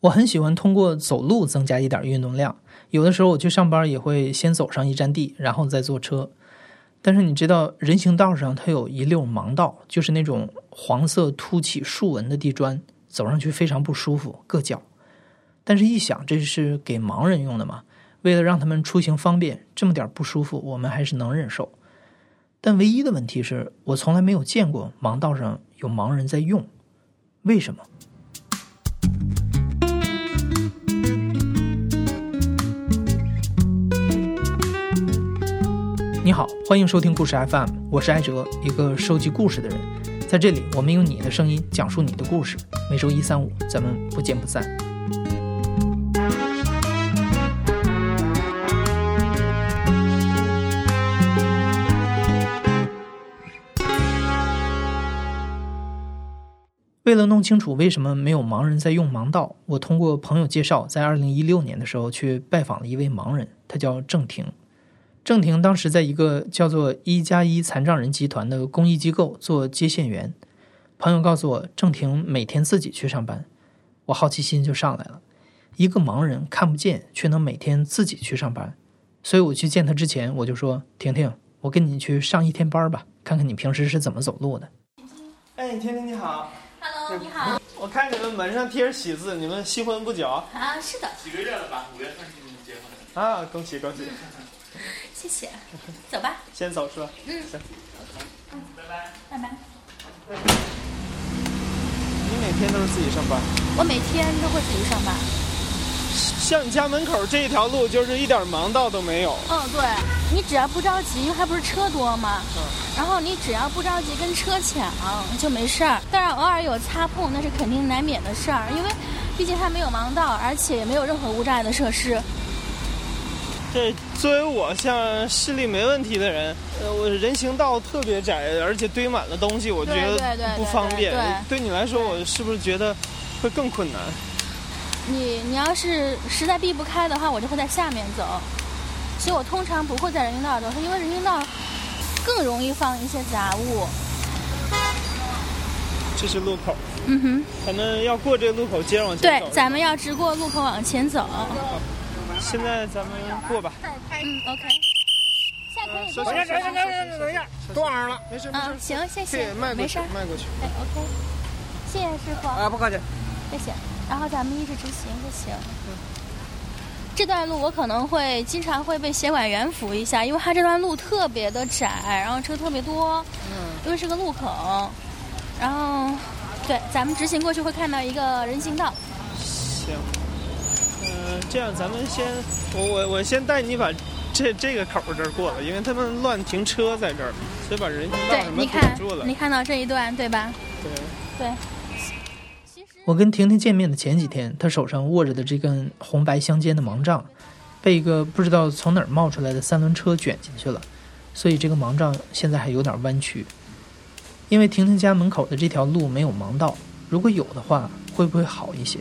我很喜欢通过走路增加一点运动量，有的时候我去上班也会先走上一站地，然后再坐车。但是你知道，人行道上它有一溜盲道，就是那种黄色凸起竖纹的地砖，走上去非常不舒服，硌脚。但是，一想这是给盲人用的嘛，为了让他们出行方便，这么点不舒服，我们还是能忍受。但唯一的问题是我从来没有见过盲道上有盲人在用，为什么？你好，欢迎收听故事 FM，我是艾哲，一个收集故事的人。在这里，我们用你的声音讲述你的故事。每周一、三、五，咱们不见不散。为了弄清楚为什么没有盲人在用盲道，我通过朋友介绍，在二零一六年的时候去拜访了一位盲人，他叫郑婷。郑婷当时在一个叫做“一加一残障人集团”的公益机构做接线员。朋友告诉我，郑婷每天自己去上班，我好奇心就上来了。一个盲人看不见，却能每天自己去上班，所以我去见他之前，我就说：“婷婷，我跟你去上一天班吧，看看你平时是怎么走路的。”哎，婷婷你好，Hello，你好。我看你们门上贴着喜字，你们新婚不久啊？是的，几个月了吧？五月份结婚的。啊，恭喜恭喜。谢谢，走吧。先走是吧？嗯，行。嗯，拜拜，拜拜。你每天都是自己上班？我每天都会自己上班。像你家门口这一条路，就是一点盲道都没有。嗯，对。你只要不着急，因为还不是车多嘛。嗯。然后你只要不着急跟车抢，就没事儿。当然偶尔有擦碰，那是肯定难免的事儿，因为毕竟它没有盲道，而且也没有任何无障碍的设施。这作为我像视力没问题的人，呃，我人行道特别窄，而且堆满了东西，我觉得不方便。对你来说，我是不是觉得会更困难？你你要是实在避不开的话，我就会在下面走。所以我通常不会在人行道走，因为人行道更容易放一些杂物。这是路口。嗯哼。咱们要过这个路口，接着往前走。对，咱们要直过路口往前走。现在咱们过吧。嗯，OK。下可以。等一下，等一下，等一下，等一下，断上了，没事，没事。行，谢谢。没事，迈过去。哎，OK。谢谢师傅。啊，不客气。谢谢。然后咱们一直直行就行。嗯。这段路我可能会经常会被协管员扶一下，因为它这段路特别的窄，然后车特别多。嗯。因为是个路口，然后，对，咱们直行过去会看到一个人行道。行。这样，咱们先，我我我先带你把这这个口这儿过了，因为他们乱停车在这儿，所以把人行道什么堵住了。你看到这一段对吧？对对。我跟婷婷见面的前几天，她手上握着的这根红白相间的盲杖，被一个不知道从哪儿冒出来的三轮车卷进去了，所以这个盲杖现在还有点弯曲。因为婷婷家门口的这条路没有盲道，如果有的话，会不会好一些？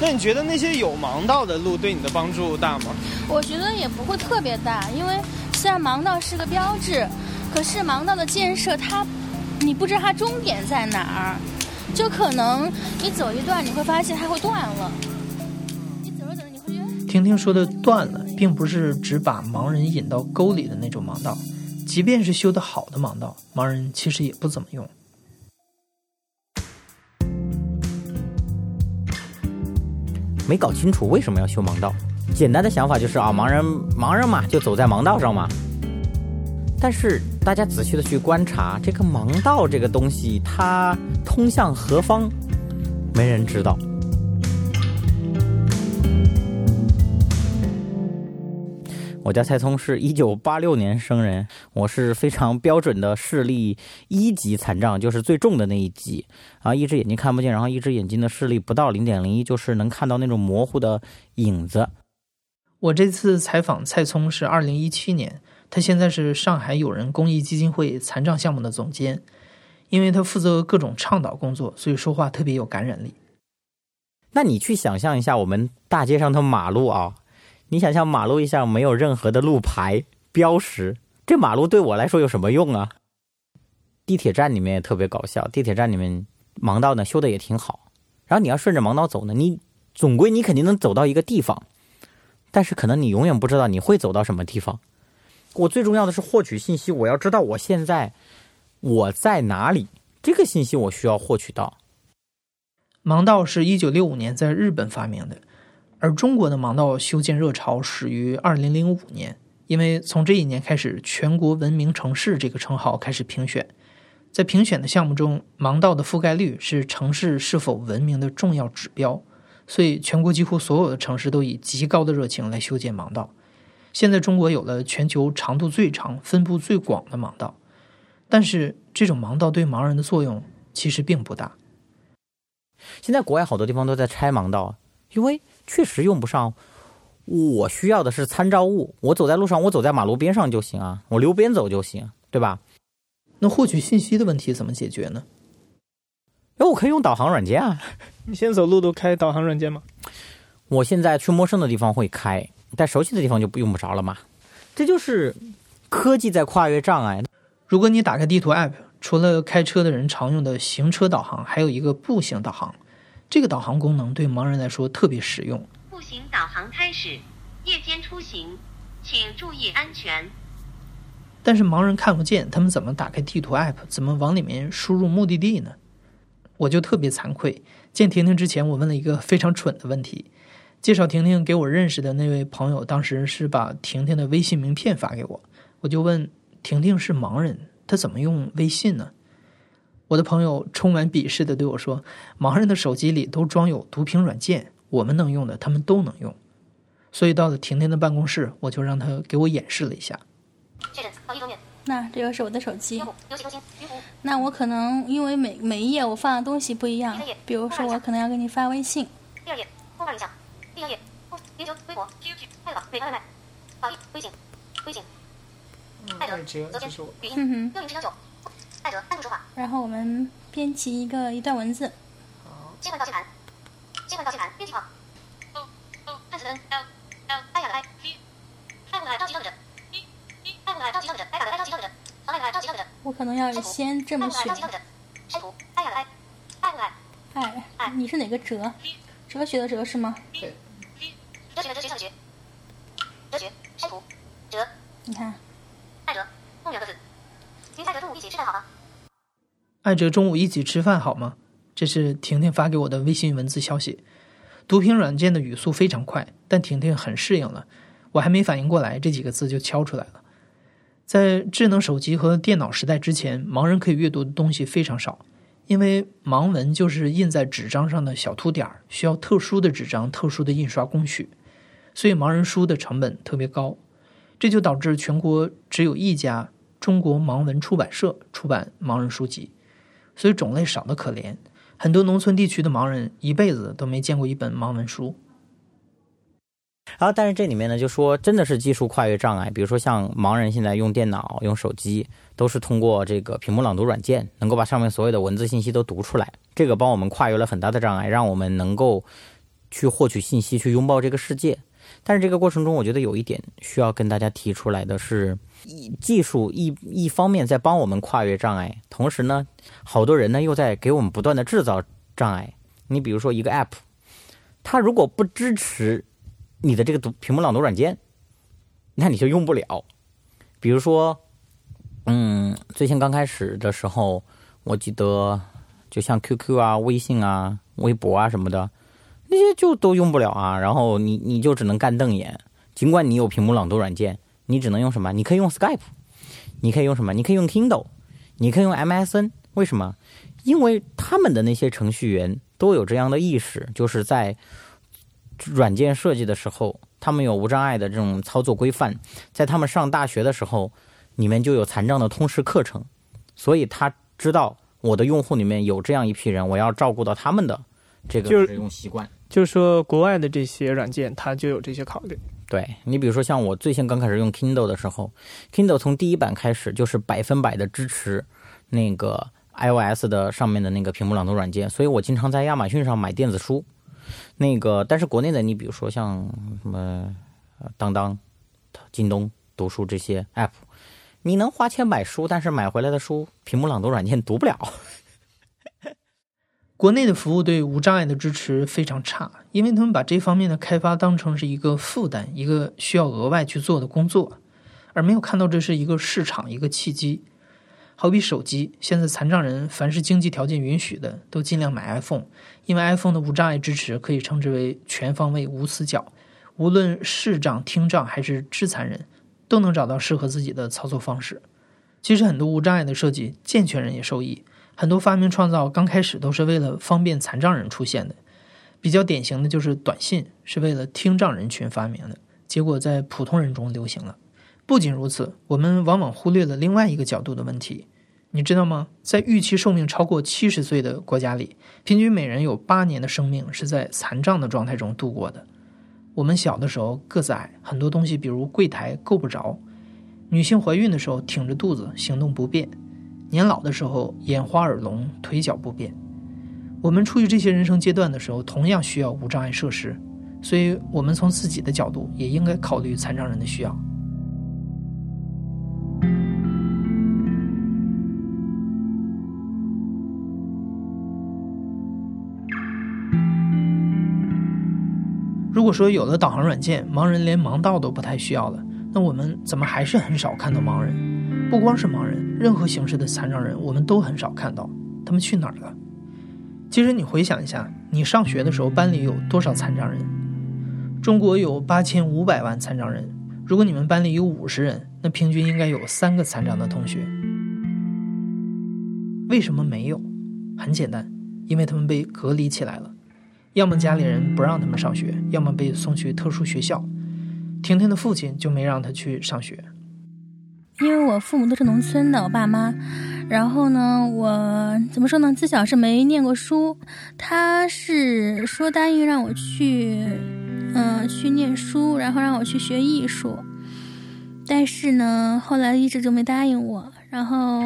那你觉得那些有盲道的路对你的帮助大吗？我觉得也不会特别大，因为虽然盲道是个标志，可是盲道的建设它，你不知道它终点在哪儿，就可能你走一段你会发现它会断了。你走着走着你会觉得。婷婷说的断了，并不是只把盲人引到沟里的那种盲道，即便是修得好的盲道，盲人其实也不怎么用。没搞清楚为什么要修盲道，简单的想法就是啊，盲人盲人嘛，就走在盲道上嘛。但是大家仔细的去观察，这个盲道这个东西，它通向何方，没人知道。我叫蔡聪，是一九八六年生人，我是非常标准的视力一级残障，就是最重的那一级啊，一只眼睛看不见，然后一只眼睛的视力不到零点零一，就是能看到那种模糊的影子。我这次采访蔡聪是二零一七年，他现在是上海友人公益基金会残障项目的总监，因为他负责各种倡导工作，所以说话特别有感染力。那你去想象一下，我们大街上的马路啊。你想象马路上没有任何的路牌标识，这马路对我来说有什么用啊？地铁站里面也特别搞笑，地铁站里面盲道呢修的也挺好，然后你要顺着盲道走呢，你总归你肯定能走到一个地方，但是可能你永远不知道你会走到什么地方。我最重要的是获取信息，我要知道我现在我在哪里，这个信息我需要获取到。盲道是一九六五年在日本发明的，而中国的盲道修建热潮始于二零零五年，因为从这一年开始，全国文明城市这个称号开始评选。在评选的项目中，盲道的覆盖率是城市是否文明的重要指标，所以全国几乎所有的城市都以极高的热情来修建盲道。现在中国有了全球长度最长、分布最广的盲道，但是这种盲道对盲人的作用其实并不大。现在国外好多地方都在拆盲道，因为确实用不上。我需要的是参照物，我走在路上，我走在马路边上就行啊，我溜边走就行，对吧？那获取信息的问题怎么解决呢？哎我可以用导航软件啊。你先走路都开导航软件吗？我现在去陌生的地方会开，但熟悉的地方就不用不着了嘛。这就是科技在跨越障碍。如果你打开地图 App，除了开车的人常用的行车导航，还有一个步行导航。这个导航功能对盲人来说特别实用。步行导航开始，夜间出行，请注意安全。但是盲人看不见，他们怎么打开地图 App？怎么往里面输入目的地呢？我就特别惭愧。见婷婷之前，我问了一个非常蠢的问题。介绍婷婷给我认识的那位朋友，当时是把婷婷的微信名片发给我。我就问婷婷是盲人，她怎么用微信呢？我的朋友充满鄙视的对我说：“盲人的手机里都装有读屏软件，我们能用的，他们都能用。”所以到了婷婷的办公室，我就让他给我演示了一下。那这个是我的手机。那我可能因为每每一页我放的东西不一样，比如说我可能要给你发微信。第二页，播放项。第二页，微博、微博、快手、美团外卖、网易、微信、微信。艾德，昨天语音六零七幺九。艾德，单独说话。然后我们编辑一个一段文字。切换到键盘。切换到键盘。编辑号。汉字 N L L 艾雅的艾。艾雅的召集者。我可能要先这么选。哎，你是哪个哲？哲学的哲是吗？对。哲学的哲学上学。哲学删除哲。你看。艾哲，共两个字。您艾哲中午一起吃饭好吗？艾哲中午一起吃饭好吗？这是婷婷发给我的微信文字消息。读屏软件的语速非常快，但婷婷很适应了。我还没反应过来，这几个字就敲出来了。在智能手机和电脑时代之前，盲人可以阅读的东西非常少，因为盲文就是印在纸张上的小凸点儿，需要特殊的纸张、特殊的印刷工序，所以盲人书的成本特别高。这就导致全国只有一家中国盲文出版社出版盲人书籍，所以种类少得可怜。很多农村地区的盲人一辈子都没见过一本盲文书。然后，但是这里面呢，就说真的是技术跨越障碍，比如说像盲人现在用电脑、用手机，都是通过这个屏幕朗读软件，能够把上面所有的文字信息都读出来。这个帮我们跨越了很大的障碍，让我们能够去获取信息，去拥抱这个世界。但是这个过程中，我觉得有一点需要跟大家提出来的是，技术一一方面在帮我们跨越障碍，同时呢，好多人呢又在给我们不断的制造障碍。你比如说一个 App，它如果不支持。你的这个读屏幕朗读软件，那你就用不了。比如说，嗯，最先刚开始的时候，我记得就像 QQ 啊、微信啊、微博啊什么的，那些就都用不了啊。然后你你就只能干瞪眼。尽管你有屏幕朗读软件，你只能用什么？你可以用 Skype，你可以用什么？你可以用 Kindle，你可以用 MSN。为什么？因为他们的那些程序员都有这样的意识，就是在。软件设计的时候，他们有无障碍的这种操作规范，在他们上大学的时候，里面就有残障的通识课程，所以他知道我的用户里面有这样一批人，我要照顾到他们的这个使用习惯。就是说，国外的这些软件，它就有这些考虑。对你，比如说像我最先刚开始用 Kindle 的时候，Kindle 从第一版开始就是百分百的支持那个 iOS 的上面的那个屏幕朗读软件，所以我经常在亚马逊上买电子书。那个，但是国内的，你比如说像什么当当、京东读书这些 app，你能花钱买书，但是买回来的书屏幕朗读软件读不了。国内的服务对无障碍的支持非常差，因为他们把这方面的开发当成是一个负担，一个需要额外去做的工作，而没有看到这是一个市场，一个契机。好比手机，现在残障人凡是经济条件允许的，都尽量买 iPhone，因为 iPhone 的无障碍支持可以称之为全方位无死角，无论视障、听障还是肢残人，都能找到适合自己的操作方式。其实很多无障碍的设计，健全人也受益。很多发明创造刚开始都是为了方便残障人出现的，比较典型的就是短信是为了听障人群发明的，结果在普通人中流行了。不仅如此，我们往往忽略了另外一个角度的问题，你知道吗？在预期寿命超过七十岁的国家里，平均每人有八年的生命是在残障的状态中度过的。我们小的时候个子矮，很多东西比如柜台够不着；女性怀孕的时候挺着肚子，行动不便。年老的时候，眼花耳聋，腿脚不便。我们处于这些人生阶段的时候，同样需要无障碍设施，所以，我们从自己的角度也应该考虑残障人的需要。如果说有了导航软件，盲人连盲道都不太需要了，那我们怎么还是很少看到盲人？不光是盲人，任何形式的残障人，我们都很少看到。他们去哪儿了？其实你回想一下，你上学的时候班里有多少残障人？中国有八千五百万残障人，如果你们班里有五十人，那平均应该有三个残障的同学。为什么没有？很简单，因为他们被隔离起来了，要么家里人不让他们上学，要么被送去特殊学校。婷婷的父亲就没让他去上学。因为我父母都是农村的，我爸妈，然后呢，我怎么说呢？自小是没念过书，他是说答应让我去，嗯，去念书，然后让我去学艺术，但是呢，后来一直就没答应我，然后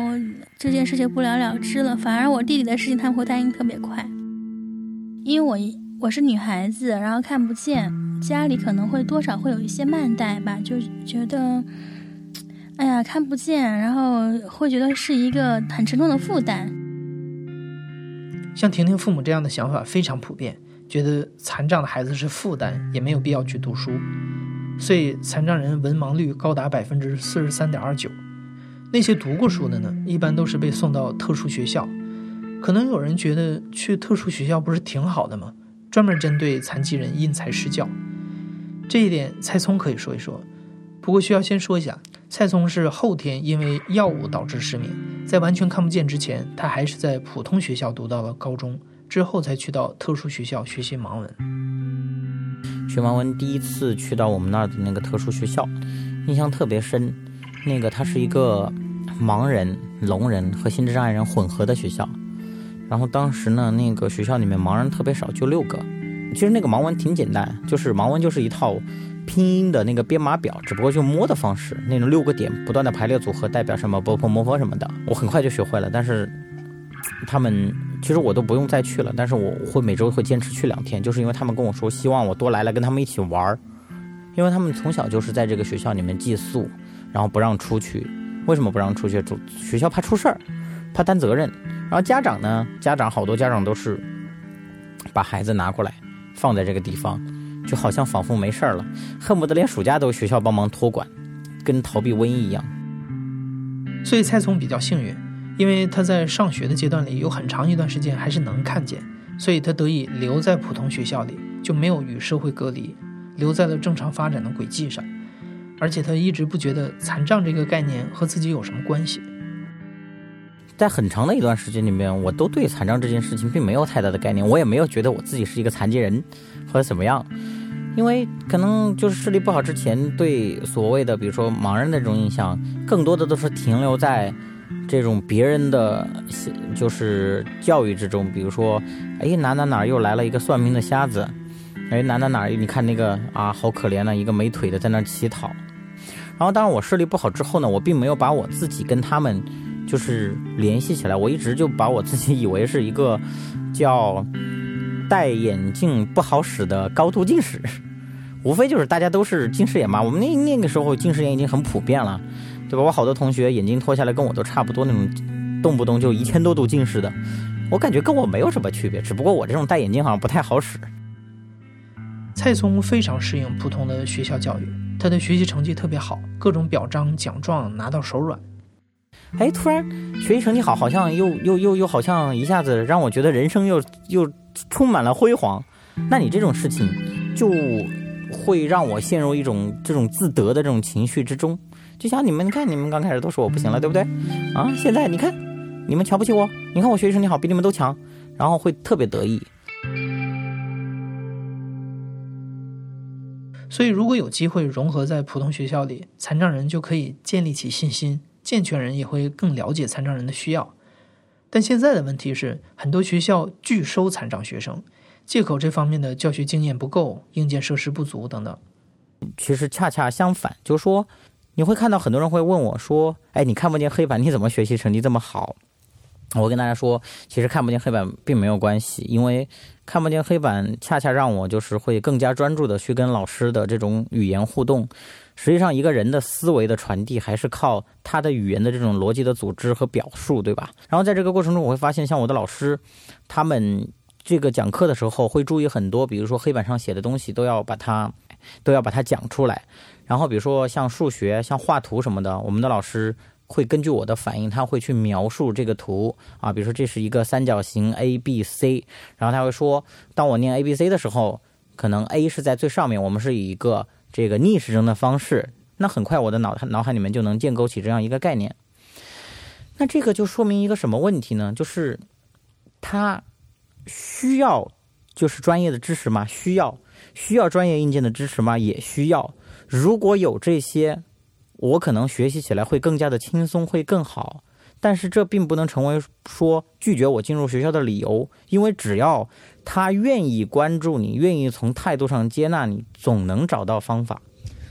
这件事就不了了之了。反而我弟弟的事情他们会答应特别快，因为我我是女孩子，然后看不见，家里可能会多少会有一些慢待吧，就觉得。哎呀，看不见，然后会觉得是一个很沉重的负担。像婷婷父母这样的想法非常普遍，觉得残障的孩子是负担，也没有必要去读书，所以残障人文盲率高达百分之四十三点二九。那些读过书的呢，一般都是被送到特殊学校。可能有人觉得去特殊学校不是挺好的吗？专门针对残疾人因材施教，这一点蔡聪可以说一说。不过需要先说一下。蔡聪是后天因为药物导致失明，在完全看不见之前，他还是在普通学校读到了高中，之后才去到特殊学校学习盲文。学盲文第一次去到我们那儿的那个特殊学校，印象特别深。那个它是一个盲人、聋人和心智障碍人混合的学校，然后当时呢，那个学校里面盲人特别少，就六个。其实那个盲文挺简单，就是盲文就是一套。拼音的那个编码表，只不过就摸的方式，那种六个点不断的排列组合，代表什么波波摩佛什么的，我很快就学会了。但是他们其实我都不用再去了，但是我会每周会坚持去两天，就是因为他们跟我说希望我多来来跟他们一起玩儿，因为他们从小就是在这个学校里面寄宿，然后不让出去。为什么不让出去？主学校怕出事儿，怕担责任。然后家长呢，家长好多家长都是把孩子拿过来放在这个地方。就好像仿佛没事儿了，恨不得连暑假都学校帮忙托管，跟逃避瘟疫一样。所以蔡聪比较幸运，因为他在上学的阶段里有很长一段时间还是能看见，所以他得以留在普通学校里，就没有与社会隔离，留在了正常发展的轨迹上。而且他一直不觉得残障这个概念和自己有什么关系。在很长的一段时间里面，我都对残障这件事情并没有太大的概念，我也没有觉得我自己是一个残疾人。或者怎么样？因为可能就是视力不好之前，对所谓的比如说盲人的这种印象，更多的都是停留在这种别人的就是教育之中。比如说，哎，哪哪哪又来了一个算命的瞎子，哎，哪哪哪你看那个啊，好可怜的一个没腿的在那乞讨。然后，当然我视力不好之后呢，我并没有把我自己跟他们就是联系起来，我一直就把我自己以为是一个叫。戴眼镜不好使的高度近视，无非就是大家都是近视眼嘛。我们那那个时候近视眼已经很普遍了，对吧？我好多同学眼镜脱下来跟我都差不多那种，动不动就一千多度近视的。我感觉跟我没有什么区别，只不过我这种戴眼镜好像不太好使。蔡聪非常适应普通的学校教育，他的学习成绩特别好，各种表彰奖状拿到手软。哎，突然学习成绩好，好像又又又又好像一下子让我觉得人生又又充满了辉煌。那你这种事情就会让我陷入一种这种自得的这种情绪之中。就像你们看，你们刚开始都说我不行了，对不对？啊，现在你看，你们瞧不起我，你看我学习成绩好，比你们都强，然后会特别得意。所以，如果有机会融合在普通学校里，残障人就可以建立起信心，健全人也会更了解残障人的需要。但现在的问题是，很多学校拒收残障学生，借口这方面的教学经验不够、硬件设施不足等等。其实恰恰相反，就是说，你会看到很多人会问我说：“哎，你看不见黑板，你怎么学习成绩这么好？”我跟大家说，其实看不见黑板并没有关系，因为看不见黑板恰恰让我就是会更加专注的去跟老师的这种语言互动。实际上，一个人的思维的传递还是靠他的语言的这种逻辑的组织和表述，对吧？然后在这个过程中，我会发现，像我的老师，他们这个讲课的时候会注意很多，比如说黑板上写的东西都要把它都要把它讲出来。然后比如说像数学、像画图什么的，我们的老师。会根据我的反应，他会去描述这个图啊，比如说这是一个三角形 A B C，然后他会说，当我念 A B C 的时候，可能 A 是在最上面，我们是以一个这个逆时针的方式，那很快我的脑脑海里面就能建构起这样一个概念。那这个就说明一个什么问题呢？就是他需要就是专业的知识吗？需要需要专业硬件的支持吗？也需要。如果有这些。我可能学习起来会更加的轻松，会更好，但是这并不能成为说拒绝我进入学校的理由，因为只要他愿意关注你，愿意从态度上接纳你，总能找到方法。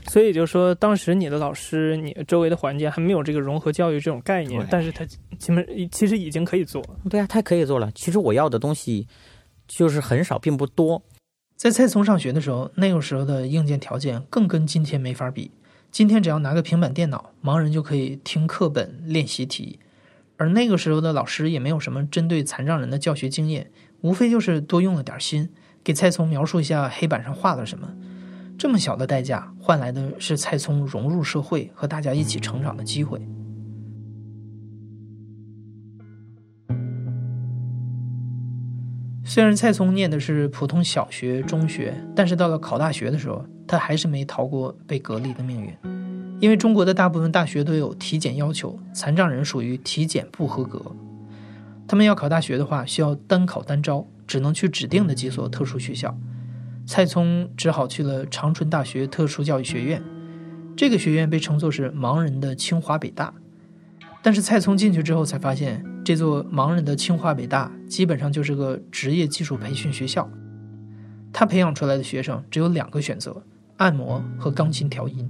所以就说，当时你的老师，你周围的环境还没有这个融合教育这种概念，但是他基本其实已经可以做。对啊，他可以做了。其实我要的东西就是很少，并不多。在蔡聪上学的时候，那个时候的硬件条件更跟今天没法比。今天只要拿个平板电脑，盲人就可以听课本练习题，而那个时候的老师也没有什么针对残障人的教学经验，无非就是多用了点心，给蔡聪描述一下黑板上画了什么。这么小的代价换来的是蔡聪融入社会和大家一起成长的机会。虽然蔡聪念的是普通小学、中学，但是到了考大学的时候。他还是没逃过被隔离的命运，因为中国的大部分大学都有体检要求，残障人属于体检不合格。他们要考大学的话，需要单考单招，只能去指定的几所特殊学校。蔡聪只好去了长春大学特殊教育学院，这个学院被称作是盲人的清华北大。但是蔡聪进去之后才发现，这座盲人的清华北大基本上就是个职业技术培训学校，他培养出来的学生只有两个选择。按摩和钢琴调音。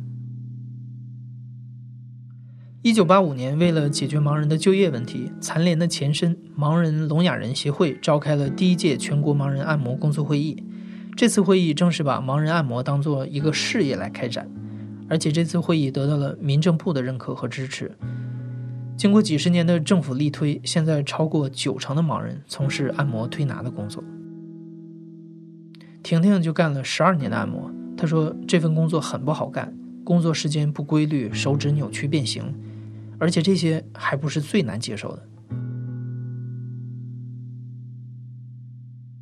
一九八五年，为了解决盲人的就业问题，残联的前身盲人聋哑人协会召开了第一届全国盲人按摩工作会议。这次会议正是把盲人按摩当做一个事业来开展，而且这次会议得到了民政部的认可和支持。经过几十年的政府力推，现在超过九成的盲人从事按摩推拿的工作。婷婷就干了十二年的按摩。她说：“这份工作很不好干，工作时间不规律，手指扭曲变形，而且这些还不是最难接受的。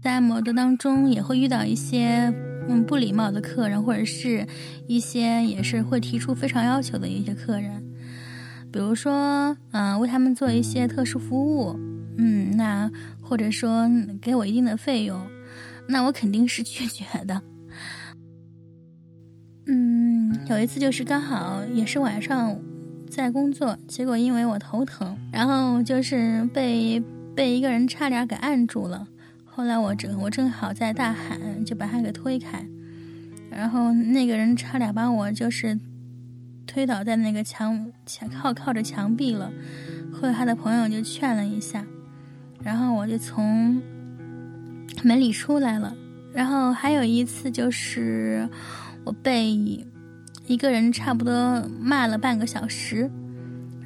在按摩的当中，也会遇到一些嗯不礼貌的客人，或者是一些也是会提出非常要求的一些客人，比如说嗯为他们做一些特殊服务，嗯那或者说给我一定的费用，那我肯定是拒绝的。”嗯，有一次就是刚好也是晚上在工作，结果因为我头疼，然后就是被被一个人差点给按住了。后来我正我正好在大喊，就把他给推开，然后那个人差点把我就是推倒在那个墙墙靠靠着墙壁了。后来他的朋友就劝了一下，然后我就从门里出来了。然后还有一次就是。我被一个人差不多骂了半个小时，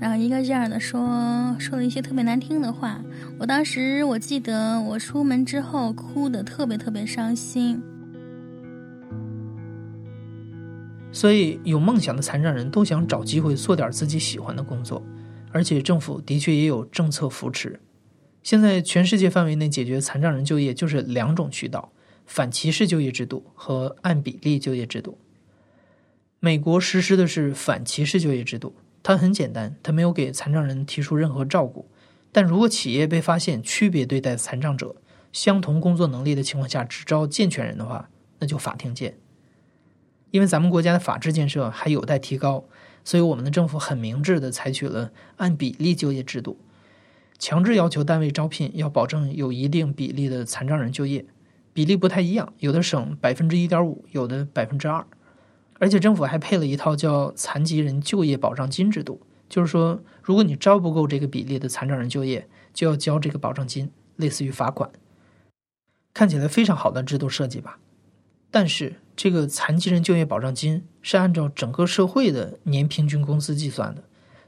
然后一个劲儿的说说了一些特别难听的话。我当时我记得我出门之后哭的特别特别伤心。所以，有梦想的残障人都想找机会做点自己喜欢的工作，而且政府的确也有政策扶持。现在全世界范围内解决残障人就业就是两种渠道：反歧视就业制度和按比例就业制度。美国实施的是反歧视就业制度，它很简单，它没有给残障人提出任何照顾。但如果企业被发现区别对待残障者，相同工作能力的情况下只招健全人的话，那就法庭见。因为咱们国家的法治建设还有待提高，所以我们的政府很明智的采取了按比例就业制度。强制要求单位招聘要保证有一定比例的残障人就业，比例不太一样，有的省百分之一点五，有的百分之二，而且政府还配了一套叫残疾人就业保障金制度，就是说，如果你招不够这个比例的残障人就业，就要交这个保障金，类似于罚款。看起来非常好的制度设计吧？但是这个残疾人就业保障金是按照整个社会的年平均工资计算的。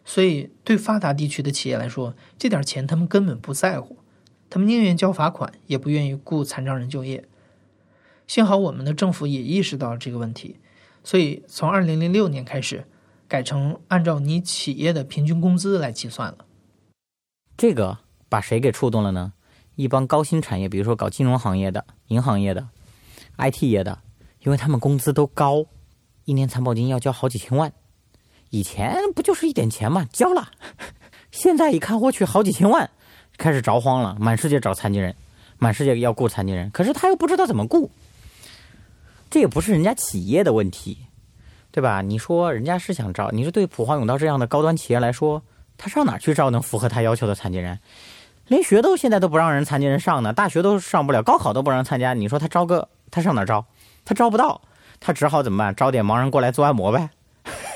所以，对发达地区的企业来说，这点钱他们根本不在乎，他们宁愿交罚款，也不愿意雇残障人就业。幸好我们的政府也意识到了这个问题，所以从二零零六年开始，改成按照你企业的平均工资来计算了。这个把谁给触动了呢？一帮高薪产业，比如说搞金融行业的、银行业的、IT 业的，因为他们工资都高，一年残保金要交好几千万。以前不就是一点钱嘛，交了。现在一看，我去，好几千万，开始着慌了，满世界找残疾人，满世界要雇残疾人，可是他又不知道怎么雇。这也不是人家企业的问题，对吧？你说人家是想招，你说对普华永道这样的高端企业来说，他上哪去招能符合他要求的残疾人？连学都现在都不让人残疾人上呢，大学都上不了，高考都不让参加。你说他招个，他上哪招？他招不到，他只好怎么办？招点盲人过来做按摩呗。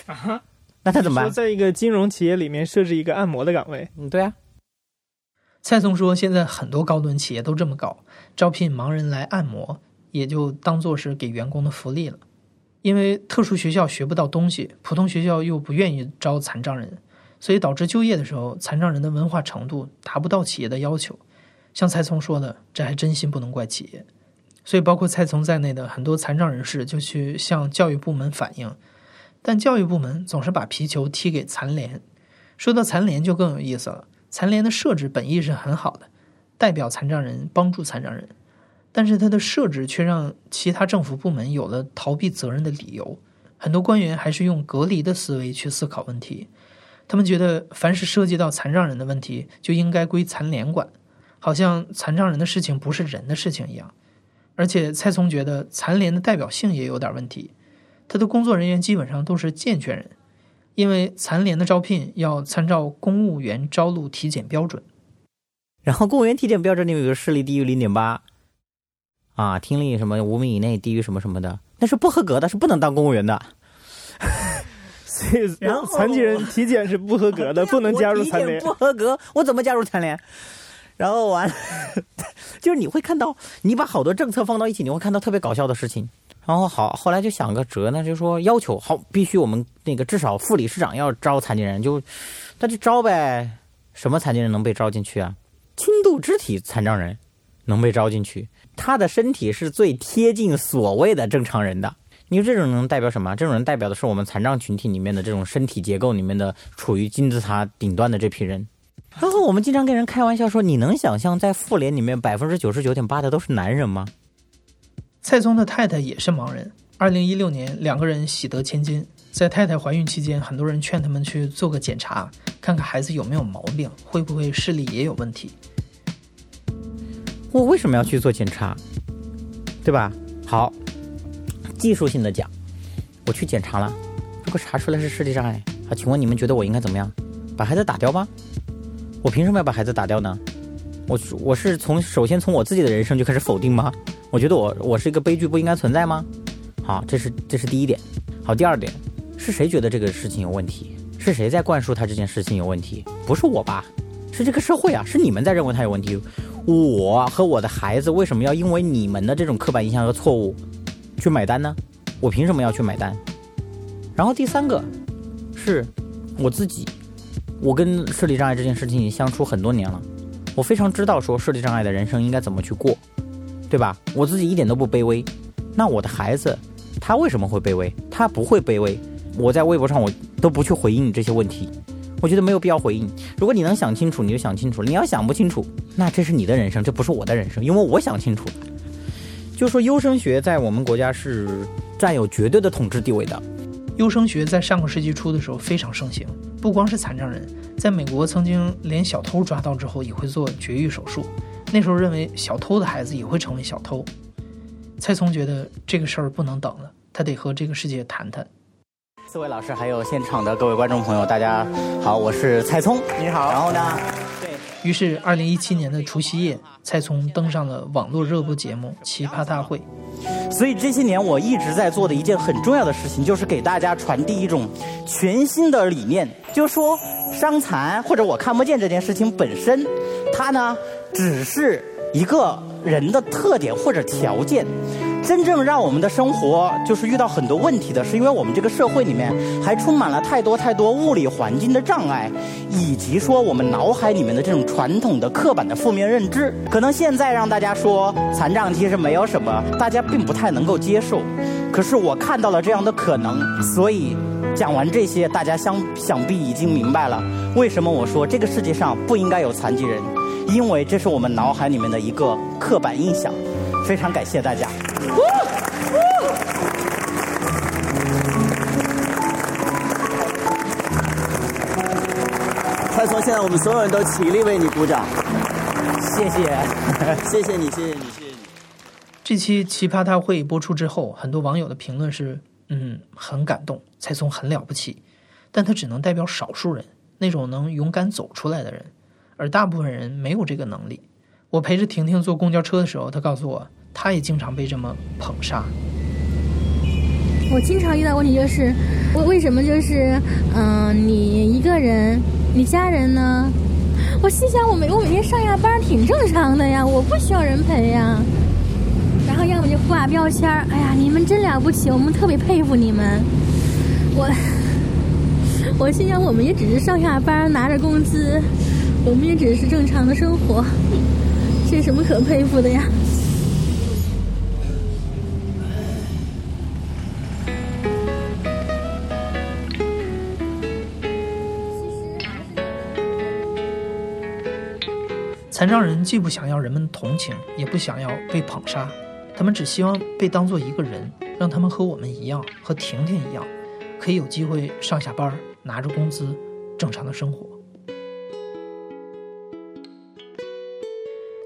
啊 那他怎么办？在一个金融企业里面设置一个按摩的岗位？嗯，对啊。蔡松说，现在很多高端企业都这么搞，招聘盲人来按摩，也就当做是给员工的福利了。因为特殊学校学不到东西，普通学校又不愿意招残障人，所以导致就业的时候，残障人的文化程度达不到企业的要求。像蔡聪说的，这还真心不能怪企业。所以，包括蔡聪在内的很多残障人士就去向教育部门反映。但教育部门总是把皮球踢给残联。说到残联就更有意思了。残联的设置本意是很好的，代表残障人帮助残障人，但是它的设置却让其他政府部门有了逃避责任的理由。很多官员还是用隔离的思维去思考问题，他们觉得凡是涉及到残障人的问题就应该归残联管，好像残障人的事情不是人的事情一样。而且蔡聪觉得残联的代表性也有点问题。他的工作人员基本上都是健全人，因为残联的招聘要参照公务员招录体检标准。然后公务员体检标准里有个视力低于零点八，啊，听力什么五米以内低于什么什么的，那是不合格的，是不能当公务员的。所以，然后残疾人体检是不合格的，不能加入残联。不合格，我怎么加入残联？然后完，就是你会看到，你把好多政策放到一起，你会看到特别搞笑的事情。然后好，后来就想个辙呢，就说要求好，必须我们那个至少副理事长要招残疾人，就那就招呗。什么残疾人能被招进去啊？轻度肢体残障人能被招进去，他的身体是最贴近所谓的正常人的。你说这种人代表什么？这种人代表的是我们残障群体里面的这种身体结构里面的处于金字塔顶端的这批人。然后我们经常跟人开玩笑说，你能想象在妇联里面百分之九十九点八的都是男人吗？蔡聪的太太也是盲人。二零一六年，两个人喜得千金。在太太怀孕期间，很多人劝他们去做个检查，看看孩子有没有毛病，会不会视力也有问题。我为什么要去做检查？对吧？好，技术性的讲，我去检查了，如果查出来是视力障碍，好，请问你们觉得我应该怎么样？把孩子打掉吗？我凭什么要把孩子打掉呢？我我是从首先从我自己的人生就开始否定吗？我觉得我我是一个悲剧，不应该存在吗？好，这是这是第一点。好，第二点，是谁觉得这个事情有问题？是谁在灌输他这件事情有问题？不是我吧？是这个社会啊！是你们在认为他有问题。我和我的孩子为什么要因为你们的这种刻板印象和错误去买单呢？我凭什么要去买单？然后第三个，是我自己，我跟视力障碍这件事情已经相处很多年了，我非常知道说视力障碍的人生应该怎么去过，对吧？我自己一点都不卑微，那我的孩子他为什么会卑微？他不会卑微。我在微博上我都不去回应这些问题，我觉得没有必要回应。如果你能想清楚，你就想清楚；你要想不清楚，那这是你的人生，这不是我的人生，因为我想清楚了。就说优生学在我们国家是占有绝对的统治地位的。优生学在上个世纪初的时候非常盛行，不光是残障人，在美国曾经连小偷抓到之后也会做绝育手术。那时候认为小偷的孩子也会成为小偷。蔡聪觉得这个事儿不能等了，他得和这个世界谈谈。四位老师还有现场的各位观众朋友，大家好，我是蔡聪，你好。然后呢？对于是，二零一七年的除夕夜，蔡聪登上了网络热播节目《奇葩大会》。所以这些年我一直在做的一件很重要的事情，就是给大家传递一种全新的理念，就是说伤残或者我看不见这件事情本身，它呢只是一个人的特点或者条件。真正让我们的生活就是遇到很多问题的，是因为我们这个社会里面还充满了太多太多物理环境的障碍，以及说我们脑海里面的这种传统的刻板的负面认知。可能现在让大家说残障其实没有什么，大家并不太能够接受。可是我看到了这样的可能，所以讲完这些，大家想想必已经明白了为什么我说这个世界上不应该有残疾人，因为这是我们脑海里面的一个刻板印象。非常感谢大家。蔡聪，现在我们所有人都起立为你鼓掌。谢谢，谢谢你，谢谢你，谢谢你。这期奇葩大会播出之后，很多网友的评论是：嗯，很感动，蔡聪很了不起，但他只能代表少数人，那种能勇敢走出来的人，而大部分人没有这个能力。我陪着婷婷坐公交车的时候，她告诉我，她也经常被这么捧杀。我经常遇到问题就是，为为什么就是，嗯，你一个人，你家人呢？我心想，我每我每天上下班挺正常的呀，我不需要人陪呀。然后要么就挂标签儿，哎呀，你们真了不起，我们特别佩服你们。我我心想，我们也只是上下班拿着工资，我们也只是正常的生活。这什么可佩服的呀？残障人既不想要人们同情，也不想要被捧杀，他们只希望被当做一个人，让他们和我们一样，和婷婷一样，可以有机会上下班，拿着工资，正常的生活。